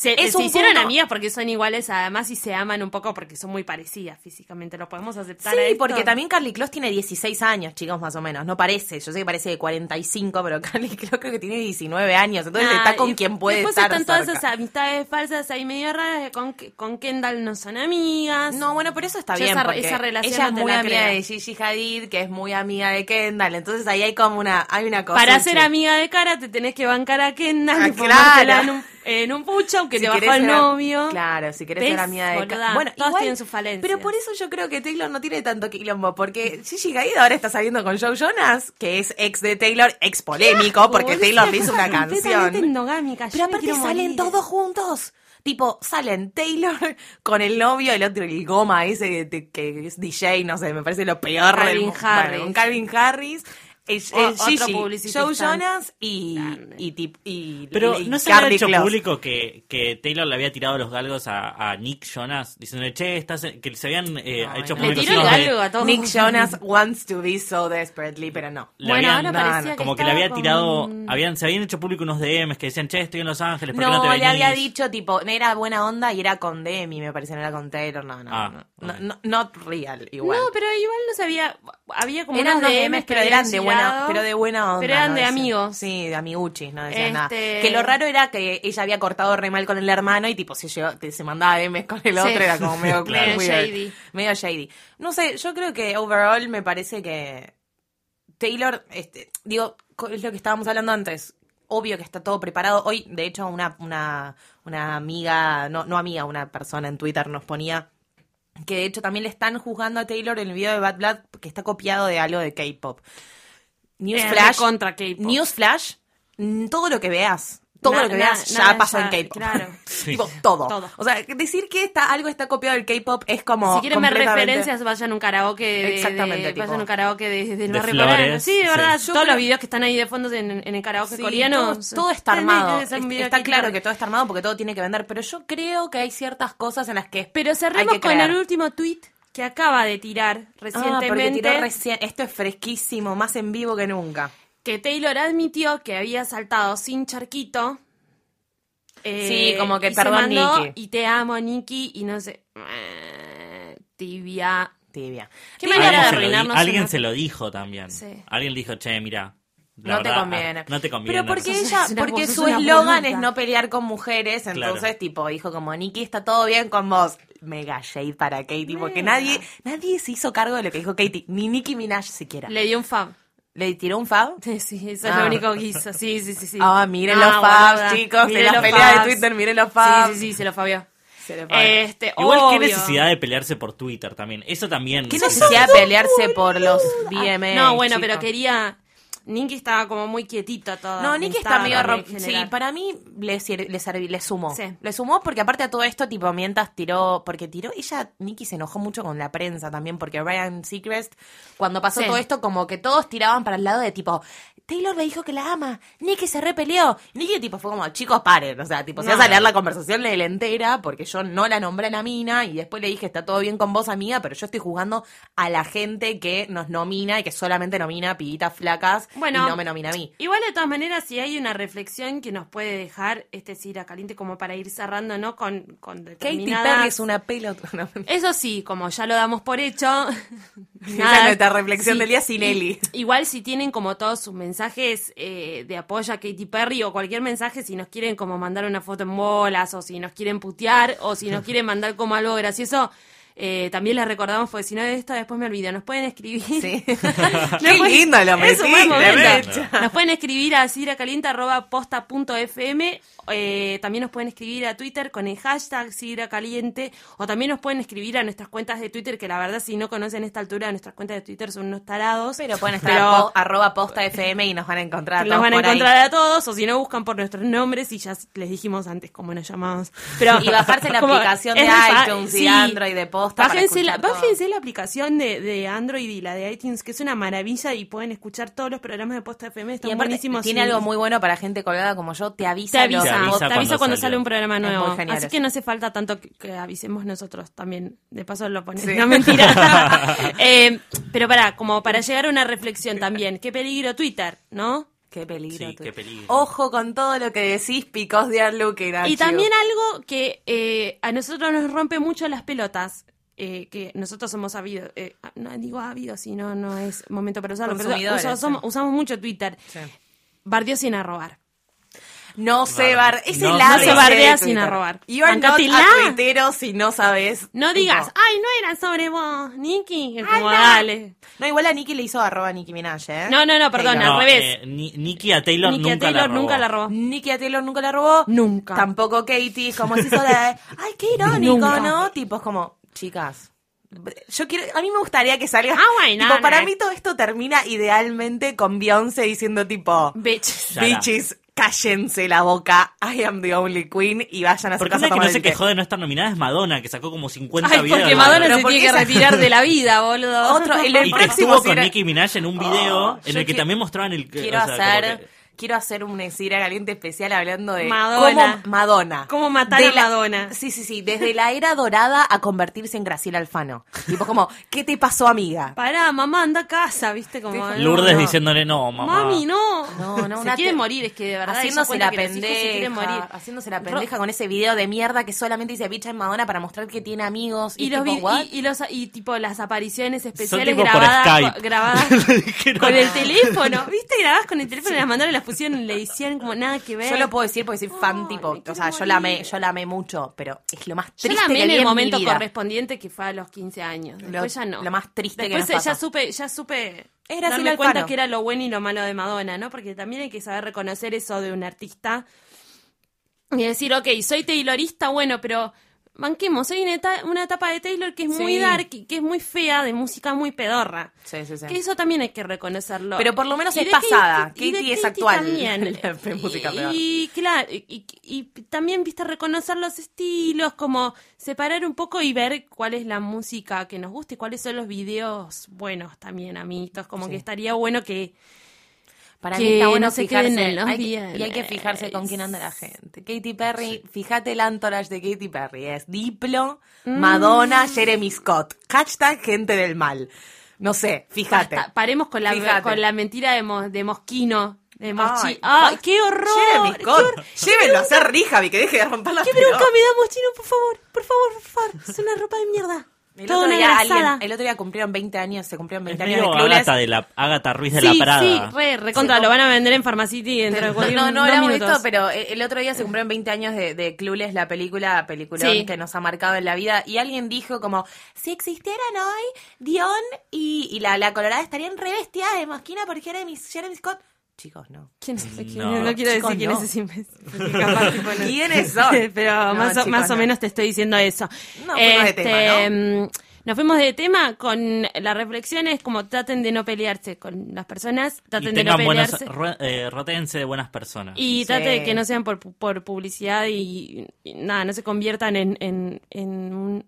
Se, Es se un hicieron punto- amigas porque son iguales además y se aman un poco porque son muy parecidas físicamente. ¿Lo podemos aceptar? Sí, a esto? porque también Carly Kloss tiene 16 años, chicos, más o menos. No parece. Yo sé que parece de 45, pero Carly Kloss creo que tiene 19 años. Entonces Nah, está con y quien puede Después estar están todas esas amistades falsas ahí medio raras que con, con Kendall no son amigas. No, bueno, pero eso está Yo bien. esa- porque esa relación ella no es muy amiga creo. de Gigi Hadid, que es muy amiga de Kendall. Entonces ahí hay como una, hay una cosa. Para ser amiga de cara te tenés que bancar a Kendall Ah, y claro. En un, pucho aunque Si te bajó el novio. Claro, si querés ¿Ves, ser amiga de boluda? Bueno, igual, tienen sus falencias. Pero por eso yo creo que Taylor no tiene tanto quilombo, porque Gigi Hadid ahora está saliendo con Joe Jonas, que es ex de Taylor, ex polémico, porque Taylor le hizo una canción. endogámica. Pero aparte salen morir. todos juntos. Tipo, salen Taylor con el novio, el otro, el goma ese que, es DJ, no sé, me parece lo peor del Calvin mundo. Harris. Bueno, un Calvin Harris, O- el otro Gigi, publicista Joe. Jonas y, y, tip- y, Pero y no se había hecho público que, que Taylor le había tirado los galgos a, a Nick Jonas, diciendo, che, estás, que se habían eh, No, hecho no. Le tiró el unos de- galgo a todos. Nick Jonas wants to be so desperately, pero no. le Bueno, habían- ahora no, parecía no, que como que le había tirado, con- habían, se habían hecho público unos DMs que decían, che, estoy en Los Ángeles, ¿por qué no, No, te le había venís?". dicho, tipo, era buena onda y era con Demi, me parece, no era con Taylor, no, no, Ah, no, no, not real, igual. No, pero igual no sabía. Había como eran unos DMs pero eran de buena, pero de buena onda. Pero eran no de decían- amigos. Sí, de amiguchis, no decían nada. Este- Que lo raro era que ella había cortado re mal con el hermano y tipo se, llevó- se mandaba DMs con el Sí. otro, era como medio, Medio weird. shady. Medio shady. No sé, yo creo que overall me parece que Taylor, este, digo, es lo que estábamos hablando antes. Obvio que está todo preparado. Hoy, de hecho, una, una, una amiga, no, no amiga, una persona en Twitter nos ponía que de hecho también le están juzgando a Taylor en el video de Bad Blood que está copiado de algo de K-pop. Newsflash. contra K-pop. Newsflash, todo lo que veas. Todo Na- lo que na- veas nada ya pasó ya- en K-pop. claro. Sí. Tipo, todo. Todo. O sea, decir que está, algo está copiado del K-pop es como. Si quieren ver completamente- referencias, vayan a un karaoke de, Exactamente, de- tipo. vayan a un karaoke de, del De barrio Flores, coreano. Sí, de sí. verdad, Yo todos creo- los videos que están ahí de fondo en, en el karaoke Sí, coreano. Todo, todo está armado. Es- Está claro que todo está armado porque todo tiene que vender. Pero yo creo que hay ciertas cosas en las que. Pero hay cerremos que con el último tweet que acaba de tirar Ah, porque recientemente. tiró recién. Esto es fresquísimo, más en vivo que nunca. Que Taylor admitió que había saltado sin charquito. eh, Sí, como que y perdón, mandó, Nicki. Y te amo, Nicky, y no sé. eh, Tibia. Tibia. Qué manera Alguien, de se lo, di- arruinarnos alguien una- se lo dijo también. Sí. Alguien dijo, che, mira. la no te verdad, conviene. ah, No te conviene. Pero porque ella, porque su eslogan es no pelear con mujeres, entonces Claro. tipo dijo como Nikki está todo bien con vos. Mega shade para Katie, porque nadie, nadie se hizo cargo de lo que dijo Katie, ni Nicki Minaj siquiera. Le dio un fab. ¿Le tiró un fab? Sí, sí, eso es Ah. lo único que hizo. Sí, sí, sí. sí. Ah, miren Ah, los fabs, chicos, de Miren la los pelea de. Twitter, miren los fabs. Sí, sí, sí, se lo fabió. Este, Igual, qué necesidad de pelearse por Twitter también. Eso también. ¿Qué necesidad de pelearse por los BMA? No, bueno, pero quería. Ninky estaba como muy quietita toda. No, Nicky está medio Sí, para mí le, sir- le, serví- le sumó. Sí. Le sumó porque aparte a todo esto, tipo, mientras tiró, porque tiró, ella, Nicky se enojó mucho con la prensa también, porque Ryan Seacrest, cuando pasó Sí. todo esto, como que todos tiraban para el lado de tipo, Taylor le dijo que la ama, Nicky se repeleó. Nicky tipo fue como, chicos, paren, o sea, tipo, si No. vas a leer la conversación, léela entera, porque yo no la nombré en la mina, y después le dije, está todo bien con vos, amiga, pero yo estoy jugando a la gente que nos nomina y que solamente nomina a pibitas flacas Bueno, y no me nomina a mí. Igual de todas maneras, si hay una reflexión que nos puede dejar este Cira Caliente como para ir cerrando, ¿no? Con, con Katy determinadas... Perry es una pelota. No, Eso sí, como ya lo damos por hecho. Es nuestra reflexión del día sin Eli. Igual si tienen como todos sus mensajes eh, de apoyo a Katy Perry o cualquier mensaje, si nos quieren como mandar una foto en bolas o si nos quieren putear o si nos quieren mandar como algo gracioso, eh, también les recordamos, porque si no de esto después me olvido, nos pueden escribir. Sí. Nos Qué pueden- lindo lo metí. Nos pueden escribir a sidracaliente.posta.fm eh, también nos pueden escribir a Twitter con el hashtag sidracaliente o también nos pueden escribir a nuestras cuentas de Twitter que la verdad si no conocen esta altura nuestras cuentas de Twitter son unos tarados Pero pueden estar Pero- a po- arroba posta FM y nos van a encontrar. los todos van a ahí. encontrar a todos o si no buscan por nuestros nombres y ya les dijimos antes cómo nos llamamos pero Y bajarse la aplicación de iTunes y sí. Android de posta. Para Bájense la, bájense la aplicación de, de Android y la de iTunes, que es una maravilla y pueden escuchar todos los programas de Posta FM. Están Y aparte, buenísimos. tiene algo muy bueno para gente colgada como yo, te avisa. Te avisa, Te avisa te avisa cuando sale un programa Es nuevo. Así que no hace falta tanto que, que avisemos nosotros también. De paso lo ponemos. Sí. No, mentira. Eh, pero para, como para llegar a una reflexión también. Qué peligro Twitter, ¿no? Qué peligro. Sí, qué peligro. Ojo con todo lo que decís, picos de at Y you. también algo que eh, a nosotros nos rompe mucho las pelotas. Eh, que nosotros somos habidos, eh, no digo habidos, si no, no es momento para usarlo, pero usa- somos- usamos mucho Twitter. Sí. Bardeó sin arrobar. No se bar... Ese No es la se ABC bardea de sin arrobar. You are not Bancatela. a tuitero si no sabes. No tipo, digas, ay, no era sobre vos, Ay, como, no. dale. No, igual a Nicki le hizo arroba Nicki Minaj, ¿eh? No, no, no, perdón, Taylor. al revés. eh, Ni- Nikki a Taylor Nikki a nunca Taylor la robó. nunca la robó. Nicki a Taylor nunca la robó. Nunca. Tampoco Katie, como se hizo la de, ay, qué irónico, Nunca. ¿no? Tipo, es como, chicas. Yo quiero, a mí me gustaría que salga. Ah, bueno, tipo, no. para mí todo esto termina idealmente con Beyoncé diciendo tipo, Bitch. Ya la- bitches, cállense la boca, I am the only queen y vayan a su Porque casa a que no se quejó de no estar nominada es Madonna, que sacó como 50 Ay, videos. porque Madonna se porque tiene que retirar de la vida, boludo. Otro, el- el Y que estuvo con Nicki Minaj en un video Oh, en el que qui- también mostraban el... Quiero o sea, como hacer, que- quiero hacer un Exira Caliente especial hablando de Madonna. cómo Madonna. Cómo matar De a Madonna. Sí, sí, sí, desde la era dorada a convertirse en Graciela Alfano. Tipo como, ¿qué te pasó, amiga? Pará, mamá, anda a casa, ¿viste? Como, no, Lourdes no. diciéndole no, mamá. Mami, no. No, no, se una quiere morir, es que de verdad. haciéndose la hijos se morir. pendeja, haciéndose la pendeja con ese video de mierda que solamente dice bicha en Madonna para mostrar que tiene amigos y, Y, los tipo, y, y los y tipo las apariciones especiales tipo por grabadas, grabadas con el teléfono, ¿viste? Grabadas con el teléfono y las mandaron las pusieron la edición como nada que ver. Yo lo puedo decir porque soy fan, tipo, o sea, yo la amé, yo la amé mucho, pero es lo más Yo triste la amé que en el momento correspondiente que fue a los 15 años. Después Lo- ya no. lo más triste que Después nos ya pasó. supe, ya supe Graciela darme cuenta que era lo bueno y lo malo de Madonna, ¿no? Porque también hay que saber reconocer eso de un artista y decir, ok, soy taylorista, bueno, pero banquemos, soy una, eta- una etapa de Taylor que es muy dark que es muy fea, de música muy pedorra. Sí, sí, sí. Que eso también hay que reconocerlo. Pero por lo menos Y es pasada. Katie es actual. también. La música peor. y, claro, y, y- y también, viste, reconocer los estilos, como separar un poco y ver cuál es la música que nos gusta y cuáles son los videos buenos también, amiguitos. Como que estaría bueno que... Para que mí está bueno no se queden fijarse. en los hay y hay que fijarse con quién anda la gente. Katy Perry, fíjate el entourage de Katy Perry. Es Diplo, Mm. Madonna, Jeremy Scott. Hashtag gente del mal. No sé, fíjate. Basta, paremos con la, Fíjate. con la mentira de, Mo- de Mosquino. De Moschi. Ay, ¡Ay, ay, qué horror! Jeremy ¡Qué Scott. hor- Llévenlo a hacer rija, que deje de romper la ¡Qué bronca me da Moschino, por favor! Por favor, por favor. Es una ropa de mierda. El Toda otro, día alguien- el otro día cumplieron 20 años, se cumplieron Es 20 años medio de Clueless. Agatha, de la, Agatha Ruiz de sí, la Prada. sí, re, recontra, Sí, lo van a vender en Pharmacity dentro de cualquier No, no dos hablamos esto, pero eh, el otro día se cumplieron 20 años de, de Clueless, la película, peliculón Sí. que nos ha marcado en la vida. Y alguien dijo como, si existieran hoy, Dion y, y la, la Colorada estarían revestidas de mosquina por Jeremy, Jeremy Scott. Chicos, no. ¿Quién es? quién No. No quiero Chicos, decir quién no. es ese imbécil, porque capaz, tipo, no- ¿Quiénes son? Pero No, más, o, más o no. menos te estoy diciendo eso. No, de tema, mm, Nos fuimos de tema con las reflexiones como traten de no pelearse con las personas, Y traten de no buenas, pelearse. ru- eh, rotéense de buenas personas. Y Sí. trate de que no sean por, por publicidad y, y nada, no se conviertan en, en, en un-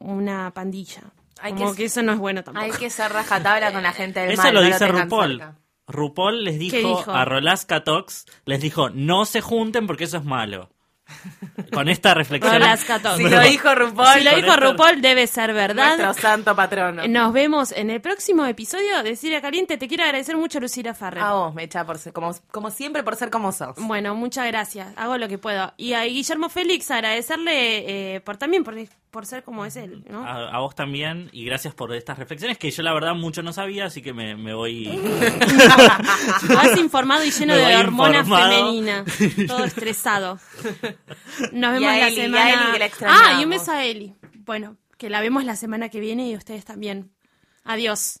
una pandilla. Hay Como que- que, eso no es bueno tampoco. Hay que ser rajatabla con la gente del Eso mal. lo no dice RuPaul. cerca. RuPaul les dijo, dijo? a Rolaska Talks, les dijo, no se junten porque eso es malo. Con esta reflexión. Rolaska Talks. Si lo dijo RuPaul, Si lo dijo esto- RuPaul, debe ser verdad. nuestro santo patrono. Nos vemos en el próximo episodio de Siria Caliente. Te quiero agradecer mucho, Lucila Farrer. A vos, Mecha, por ser, como, como siempre, por ser como sos. Bueno, muchas gracias. Hago lo que puedo. Y a Guillermo Félix agradecerle eh, por también por, por ser como es él, ¿no? A, a vos también y gracias por estas reflexiones que yo la verdad mucho no sabía, así que me, me voy... Vas informado y lleno de voy hormona informado. femenina. Todo estresado. Nos Y vemos a la Eli, y a semana. Eli, que la extrañamos. ah, y un beso a Eli. Bueno, que la vemos la semana que viene y ustedes también. Adiós.